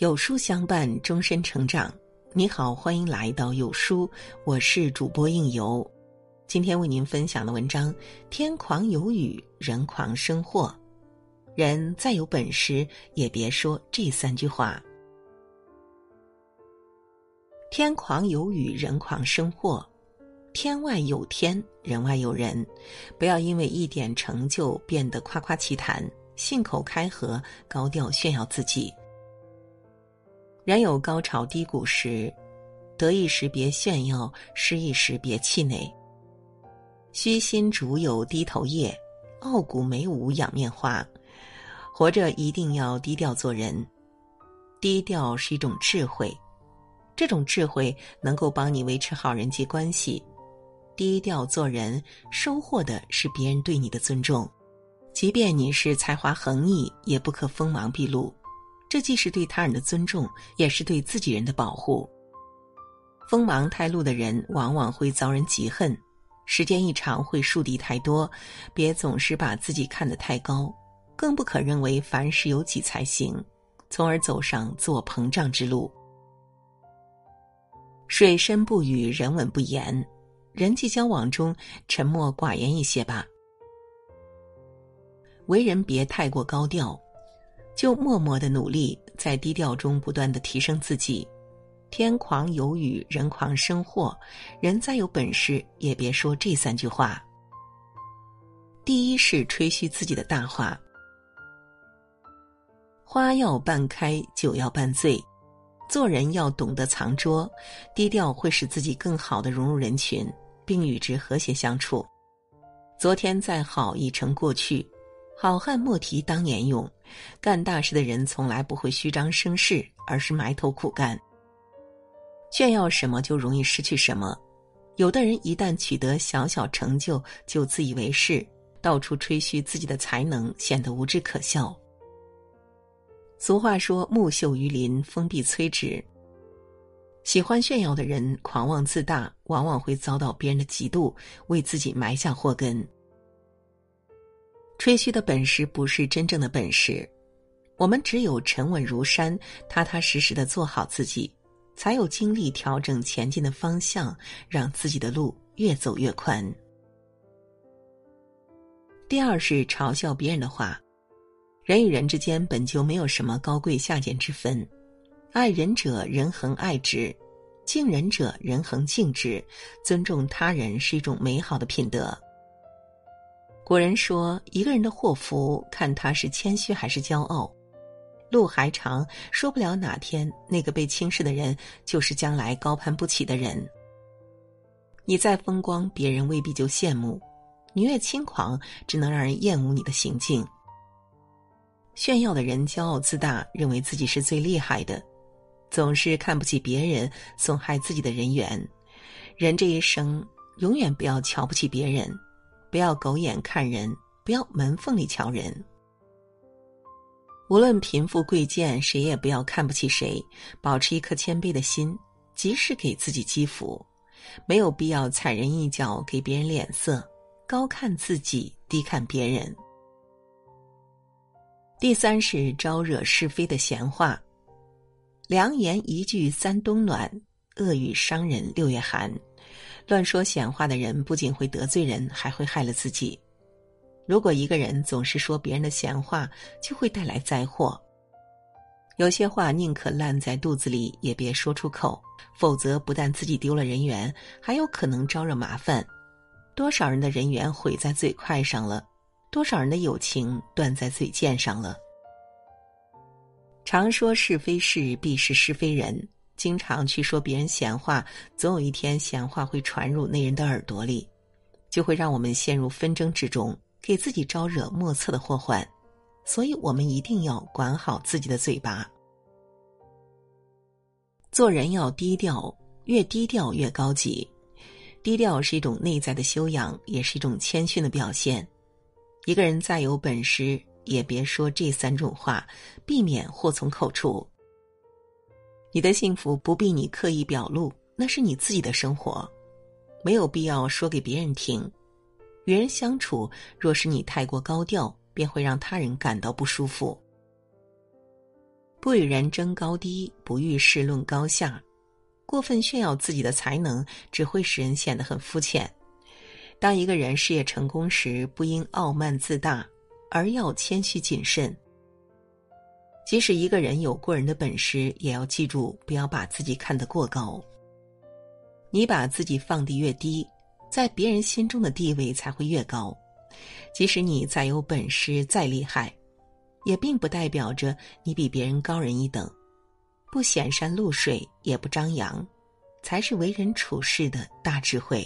有书相伴，终身成长。你好，欢迎来到有书，我是主播应由。今天为您分享的文章：天狂有雨，人狂生祸。人再有本事，也别说这三句话。天狂有雨，人狂生祸。天外有天，人外有人。不要因为一点成就变得夸夸其谈，信口开河，高调炫耀自己。人有高潮低谷时，得意时别炫耀，失意时别气馁。虚心竹有低头叶，傲骨梅无仰面花。活着一定要低调做人，低调是一种智慧，这种智慧能够帮你维持好人际关系。低调做人，收获的是别人对你的尊重，即便你是才华横溢，也不可锋芒毕露。这既是对他人的尊重，也是对自己人的保护。锋芒太露的人，往往会遭人嫉恨；时间一长，会树敌太多。别总是把自己看得太高，更不可认为凡事有己才行，从而走上自我膨胀之路。水深不语，人稳不言。人际交往中，沉默寡言一些吧。为人别太过高调。就默默的努力，在低调中不断的提升自己。天狂有雨，人狂生祸。人再有本事，也别说这三句话。第一是吹嘘自己的大话。花要半开，酒要半醉。做人要懂得藏拙，低调会使自己更好的融入人群，并与之和谐相处。昨天再好，已成过去。好汉莫提当年勇，干大事的人从来不会虚张声势，而是埋头苦干。炫耀什么就容易失去什么。有的人一旦取得小小成就，就自以为是，到处吹嘘自己的才能，显得无知可笑。俗话说：“木秀于林，风必摧之。”喜欢炫耀的人，狂妄自大，往往会遭到别人的嫉妒，为自己埋下祸根。吹嘘的本事不是真正的本事，我们只有沉稳如山、踏踏实实的做好自己，才有精力调整前进的方向，让自己的路越走越宽。第二是嘲笑别人的话，人与人之间本就没有什么高贵下贱之分，爱人者人恒爱之，敬人者人恒敬之，尊重他人是一种美好的品德。古人说：“一个人的祸福，看他是谦虚还是骄傲。路还长，说不了哪天那个被轻视的人，就是将来高攀不起的人。你再风光，别人未必就羡慕；你越轻狂，只能让人厌恶你的行径。炫耀的人骄傲自大，认为自己是最厉害的，总是看不起别人，损害自己的人缘。人这一生，永远不要瞧不起别人。”不要狗眼看人，不要门缝里瞧人。无论贫富贵贱，谁也不要看不起谁，保持一颗谦卑的心，及时给自己积福。没有必要踩人一脚，给别人脸色，高看自己，低看别人。第三是招惹是非的闲话，良言一句三冬暖，恶语伤人六月寒。乱说闲话的人不仅会得罪人，还会害了自己。如果一个人总是说别人的闲话，就会带来灾祸。有些话宁可烂在肚子里，也别说出口，否则不但自己丢了人缘，还有可能招惹麻烦。多少人的人缘毁在嘴快上了，多少人的友情断在嘴贱上了。常说是非事，必是是非人。经常去说别人闲话，总有一天闲话会传入那人的耳朵里，就会让我们陷入纷争之中，给自己招惹莫测的祸患。所以，我们一定要管好自己的嘴巴。做人要低调，越低调越高级。低调是一种内在的修养，也是一种谦逊的表现。一个人再有本事，也别说这三种话，避免祸从口出。你的幸福不必你刻意表露，那是你自己的生活，没有必要说给别人听。与人相处，若是你太过高调，便会让他人感到不舒服。不与人争高低，不遇事论高下。过分炫耀自己的才能，只会使人显得很肤浅。当一个人事业成功时，不应傲慢自大，而要谦虚谨慎。即使一个人有过人的本事，也要记住不要把自己看得过高。你把自己放得越低，在别人心中的地位才会越高。即使你再有本事、再厉害，也并不代表着你比别人高人一等。不显山露水，也不张扬，才是为人处事的大智慧。